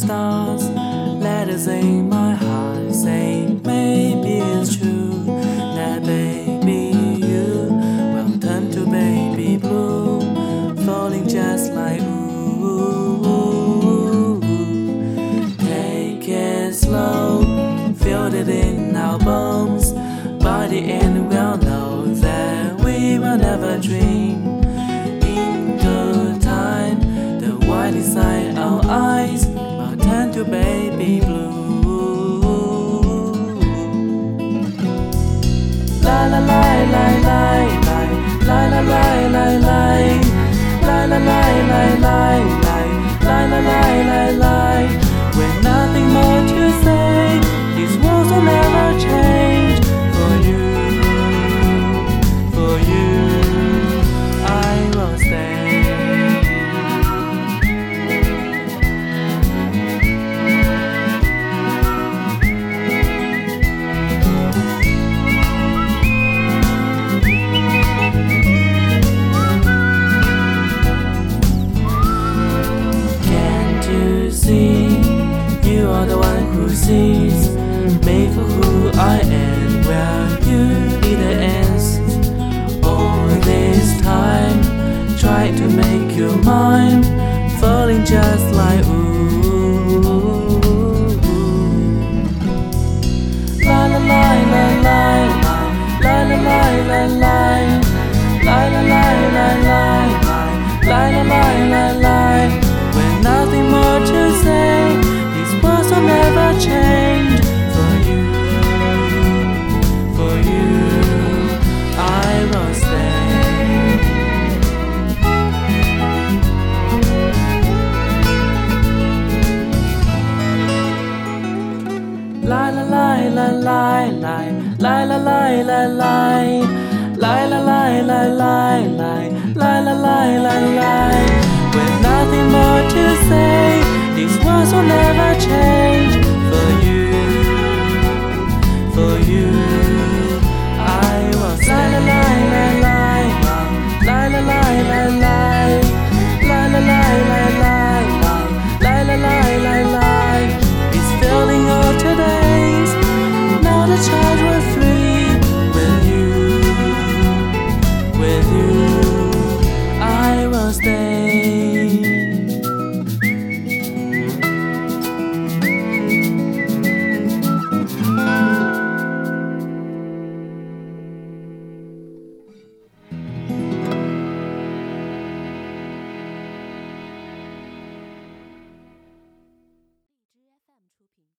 stars. Letters in my heart say maybe it's true that baby you will turn to baby blue, falling just like ooh. Take it slow, feel it in our bones. By the end, we'll know that we will never dream. In time, the white inside our eyes turn to baby blue. La la la la la la la la la la la Lie, lie, lie, lie, lie, lie, lie, lie, lie, lie, lie, la la la la With nothing more to say These words will never change For you For you